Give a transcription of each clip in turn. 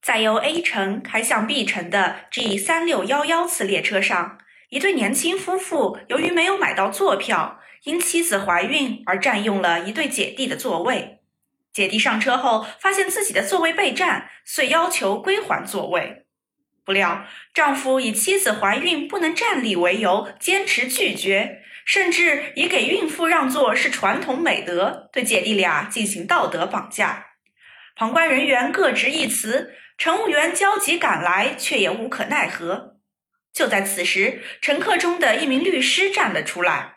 在由 A 城开向 B 城的 G 三六幺幺次列车上，一对年轻夫妇由于没有买到座票，因妻子怀孕而占用了一对姐弟的座位。姐弟上车后发现自己的座位被占，遂要求归还座位。不料丈夫以妻子怀孕不能站立为由，坚持拒绝，甚至以给孕妇让座是传统美德，对姐弟俩进行道德绑架。旁观人员各执一词。乘务员焦急赶来，却也无可奈何。就在此时，乘客中的一名律师站了出来：“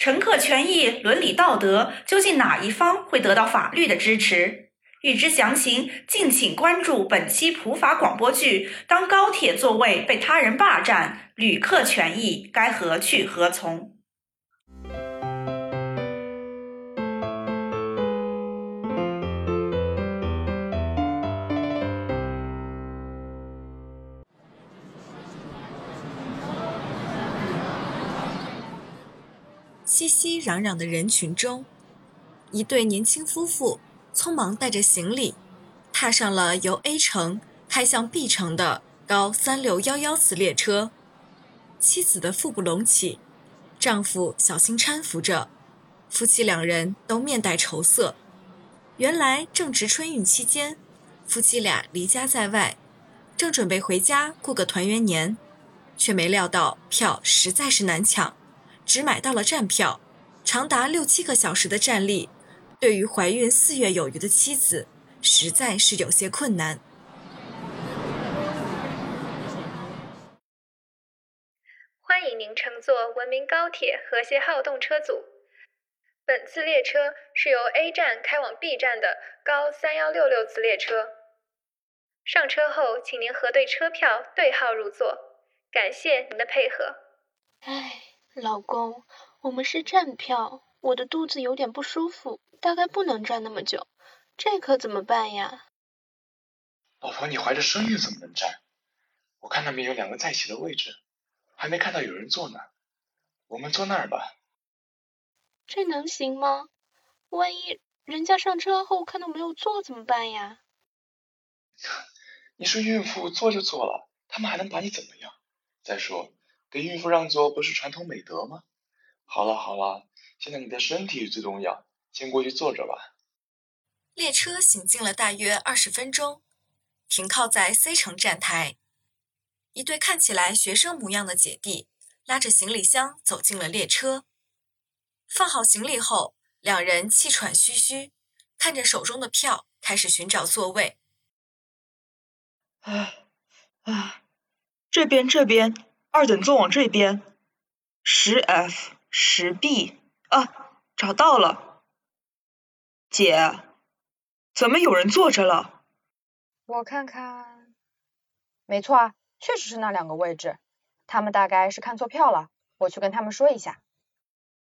乘客权益、伦理道德，究竟哪一方会得到法律的支持？”欲知详情，敬请关注本期普法广播剧《当高铁座位被他人霸占，旅客权益该何去何从》。熙熙攘攘的人群中，一对年轻夫妇匆忙带着行李，踏上了由 A 城开向 B 城的高三六幺幺次列车。妻子的腹部隆起，丈夫小心搀扶着，夫妻两人都面带愁色。原来正值春运期间，夫妻俩离家在外，正准备回家过个团圆年，却没料到票实在是难抢。只买到了站票，长达六七个小时的站立，对于怀孕四月有余的妻子，实在是有些困难。欢迎您乘坐文明高铁和谐号动车组，本次列车是由 A 站开往 B 站的高三幺六六次列车。上车后，请您核对车票，对号入座。感谢您的配合。哎。老公，我们是站票，我的肚子有点不舒服，大概不能站那么久，这可怎么办呀？老婆，你怀着身孕怎么能站？我看那边有两个在一起的位置，还没看到有人坐呢，我们坐那儿吧。这能行吗？万一人家上车后看到没有坐怎么办呀？你是孕妇，坐就坐了，他们还能把你怎么样？再说。给孕妇让座不是传统美德吗？好了好了，现在你的身体最重要，先过去坐着吧。列车行进了大约二十分钟，停靠在 C 城站台。一对看起来学生模样的姐弟拉着行李箱走进了列车。放好行李后，两人气喘吁吁，看着手中的票，开始寻找座位。啊啊，这边这边。二等座往这边，十 F 十 B 啊，找到了。姐，怎么有人坐着了？我看看，没错啊，确实是那两个位置。他们大概是看错票了，我去跟他们说一下。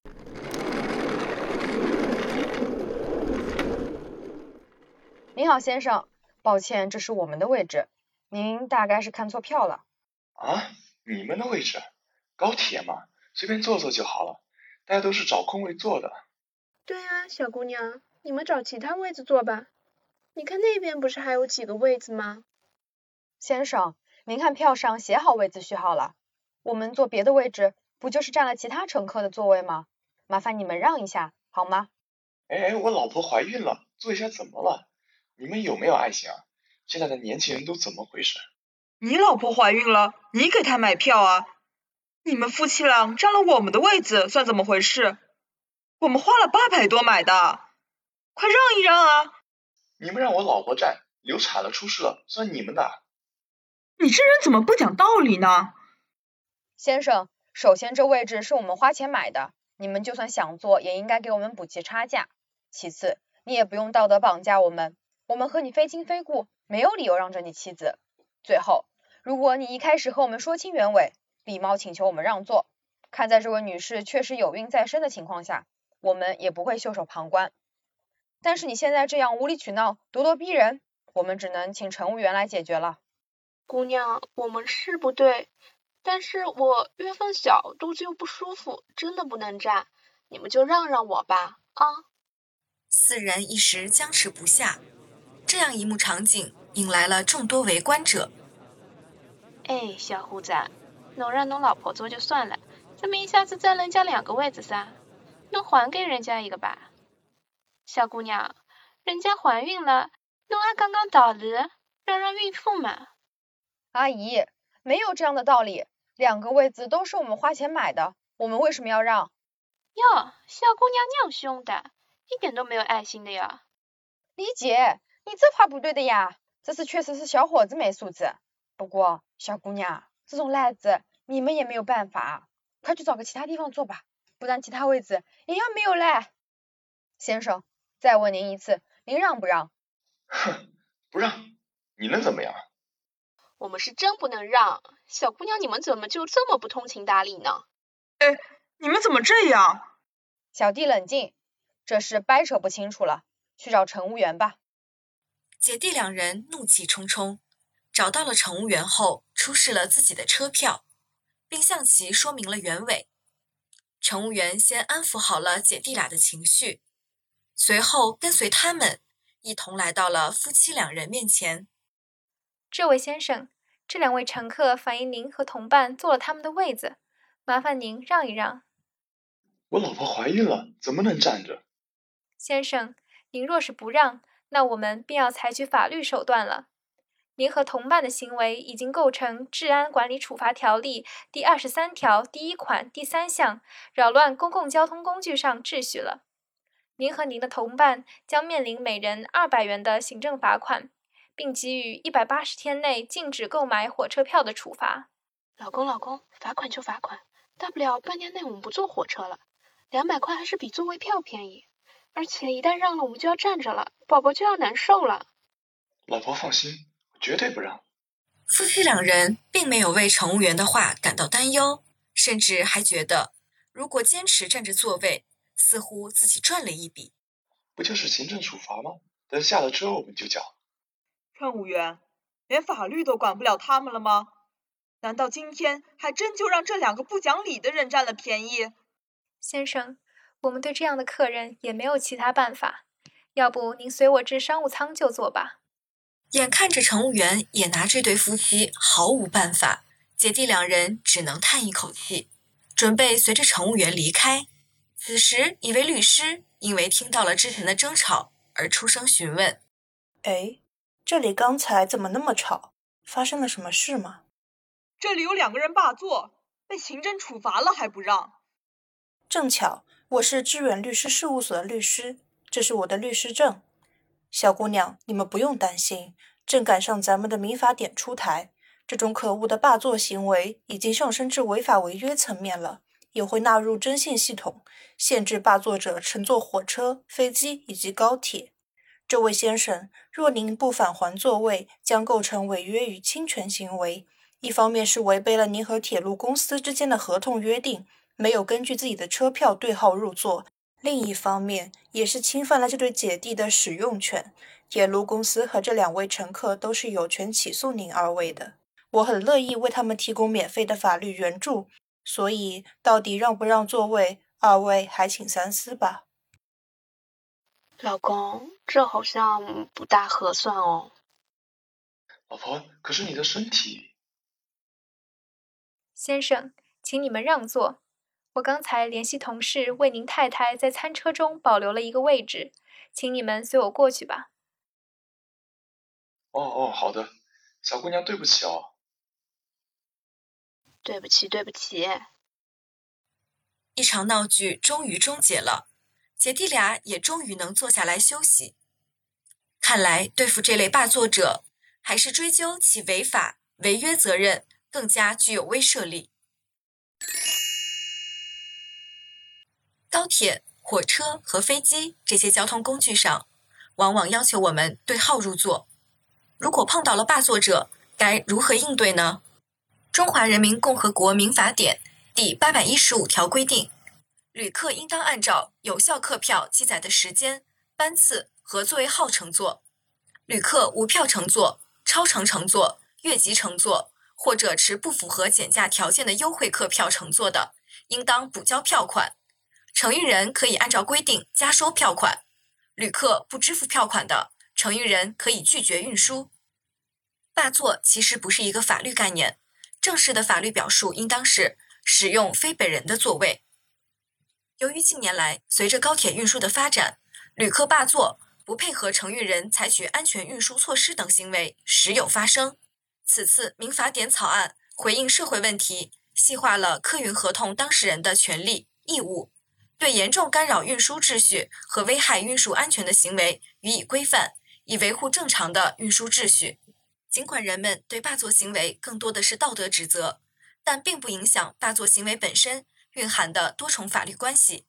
您好，先生，抱歉，这是我们的位置，您大概是看错票了。啊？你们的位置，高铁嘛，随便坐坐就好了。大家都是找空位坐的。对啊，小姑娘，你们找其他位子坐吧。你看那边不是还有几个位子吗？先生，您看票上写好位子序号了。我们坐别的位置，不就是占了其他乘客的座位吗？麻烦你们让一下，好吗？哎哎，我老婆怀孕了，坐一下怎么了？你们有没有爱心啊？现在的年轻人都怎么回事？你老婆怀孕了，你给她买票啊？你们夫妻俩占了我们的位子，算怎么回事？我们花了八百多买的，快让一让啊！你们让我老婆站，流产了出事了，算你们的。你这人怎么不讲道理呢？先生，首先这位置是我们花钱买的，你们就算想坐，也应该给我们补齐差价。其次，你也不用道德绑架我们，我们和你非亲非故，没有理由让着你妻子。最后，如果你一开始和我们说清原委，礼貌请求我们让座，看在这位女士确实有孕在身的情况下，我们也不会袖手旁观。但是你现在这样无理取闹、咄咄逼人，我们只能请乘务员来解决了。姑娘，我们是不对，但是我月份小，肚子又不舒服，真的不能站。你们就让让我吧，啊！四人一时僵持不下。这样一幕场景引来了众多围观者。哎，小虎子，能让侬老婆坐就算了，怎么一下子占人家两个位子噻？能还给人家一个吧？小姑娘，人家怀孕了，侬还讲讲道理，让让孕妇嘛？阿姨，没有这样的道理，两个位子都是我们花钱买的，我们为什么要让？哟，小姑娘娘凶的，一点都没有爱心的呀！李姐，你这话不对的呀，这是确实是小伙子没素质。不过小姑娘，这种赖子你们也没有办法，快去找个其他地方坐吧，不然其他位子也要没有嘞。先生，再问您一次，您让不让？哼，不让，你能怎么样？我们是真不能让，小姑娘，你们怎么就这么不通情达理呢？哎。你们怎么这样？小弟冷静，这事掰扯不清楚了，去找乘务员吧。姐弟两人怒气冲冲，找到了乘务员后，出示了自己的车票，并向其说明了原委。乘务员先安抚好了姐弟俩的情绪，随后跟随他们一同来到了夫妻两人面前。这位先生，这两位乘客反映您和同伴坐了他们的位子，麻烦您让一让。我老婆怀孕了，怎么能站着？先生，您若是不让，那我们便要采取法律手段了。您和同伴的行为已经构成《治安管理处罚条例》第二十三条第一款第三项，扰乱公共交通工具上秩序了。您和您的同伴将面临每人二百元的行政罚款，并给予一百八十天内禁止购买火车票的处罚。老公，老公，罚款就罚款，大不了半年内我们不坐火车了。两百块还是比座位票便宜，而且一旦让了，我们就要站着了，宝宝就要难受了。老婆放心，我绝对不让。夫妻两人并没有为乘务员的话感到担忧，甚至还觉得，如果坚持站着座位，似乎自己赚了一笔。不就是行政处罚吗？等下了车我们就缴。乘务员连法律都管不了他们了吗？难道今天还真就让这两个不讲理的人占了便宜？先生，我们对这样的客人也没有其他办法，要不您随我至商务舱就坐吧。眼看着乘务员也拿这对夫妻毫无办法，姐弟两人只能叹一口气，准备随着乘务员离开。此时，一位律师因为听到了之前的争吵而出声询问：“哎，这里刚才怎么那么吵？发生了什么事吗？”这里有两个人霸座，被行政处罚了还不让。正巧我是致远律师事务所的律师，这是我的律师证。小姑娘，你们不用担心，正赶上咱们的民法典出台，这种可恶的霸座行为已经上升至违法违约层面了，也会纳入征信系统，限制霸座者乘坐火车、飞机以及高铁。这位先生，若您不返还座位，将构成违约与侵权行为。一方面是违背了您和铁路公司之间的合同约定。没有根据自己的车票对号入座，另一方面也是侵犯了这对姐弟的使用权。铁路公司和这两位乘客都是有权起诉您二位的，我很乐意为他们提供免费的法律援助。所以，到底让不让座位，二位还请三思吧。老公，这好像不大合算哦。老婆，可是你的身体……先生，请你们让座。我刚才联系同事，为您太太在餐车中保留了一个位置，请你们随我过去吧。哦哦，好的，小姑娘，对不起哦。对不起，对不起。一场闹剧终于终结了，姐弟俩也终于能坐下来休息。看来对付这类霸座者，还是追究其违法违约责任更加具有威慑力。高铁、火车和飞机这些交通工具上，往往要求我们对号入座。如果碰到了霸座者，该如何应对呢？中华人民共和国民法典第八百一十五条规定，旅客应当按照有效客票记载的时间、班次和座位号乘坐。旅客无票乘坐、超乘乘坐、越级乘坐或者持不符合减价条件的优惠客票乘坐的，应当补交票款。承运人可以按照规定加收票款。旅客不支付票款的，承运人可以拒绝运输。霸座其实不是一个法律概念，正式的法律表述应当是使用非本人的座位。由于近年来随着高铁运输的发展，旅客霸座、不配合承运人采取安全运输措施等行为时有发生。此次民法典草案回应社会问题，细化了客运合同当事人的权利义务，对严重干扰运输秩序和危害运输安全的行为予以规范，以维护正常的运输秩序。尽管人们对霸座行为更多的是道德指责，但并不影响霸座行为本身。蕴含的多重法律关系。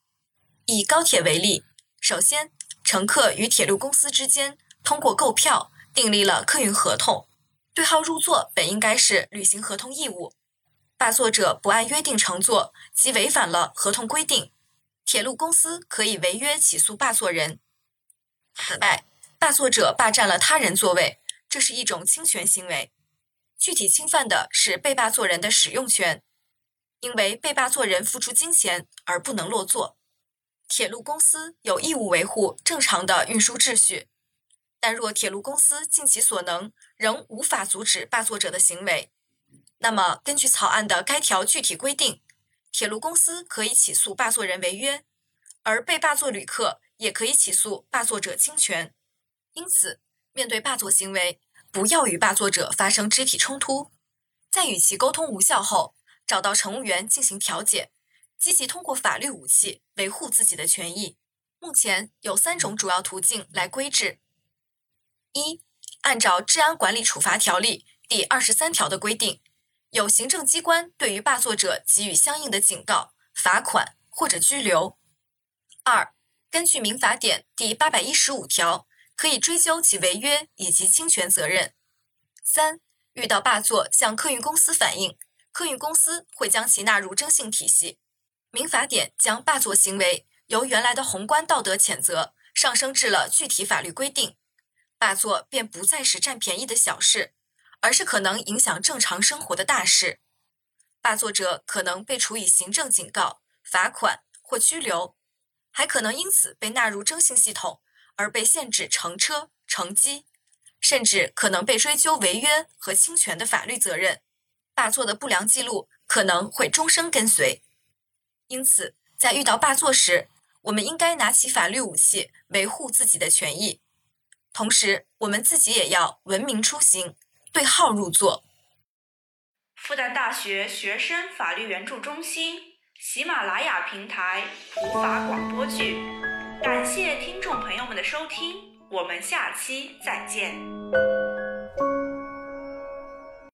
以高铁为例，首先，乘客与铁路公司之间通过购票订立了客运合同，对号入座本应该是履行合同义务。霸座者不按约定乘坐，即违反了合同规定，铁路公司可以违约起诉霸座人。此外，霸座者霸占了他人座位，这是一种侵权行为，具体侵犯的是被霸座人的使用权。因为被霸座人付出金钱而不能落座，铁路公司有义务维护正常的运输秩序。但若铁路公司尽其所能仍无法阻止霸座者的行为，那么根据草案的该条具体规定，铁路公司可以起诉霸座人违约，而被霸座旅客也可以起诉霸座者侵权。因此，面对霸座行为，不要与霸座者发生肢体冲突，在与其沟通无效后。找到乘务员进行调解，积极通过法律武器维护自己的权益。目前有三种主要途径来规制：一、按照《治安管理处罚条例》第二十三条的规定，由行政机关对于霸座者给予相应的警告、罚款或者拘留；二、根据民法典第八百一十五条，可以追究其违约以及侵权责任；三、遇到霸座向客运公司反映。客运公司会将其纳入征信体系。民法典将霸座行为由原来的宏观道德谴责上升至了具体法律规定，霸座便不再是占便宜的小事，而是可能影响正常生活的大事。霸座者可能被处以行政警告、罚款或拘留，还可能因此被纳入征信系统而被限制乘车、乘机，甚至可能被追究违约和侵权的法律责任。霸座的不良记录可能会终生跟随，因此，在遇到霸座时，我们应该拿起法律武器维护自己的权益，同时，我们自己也要文明出行，对号入座。复旦大学学生法律援助中心、喜马拉雅平台普法广播剧，感谢听众朋友们的收听，我们下期再见。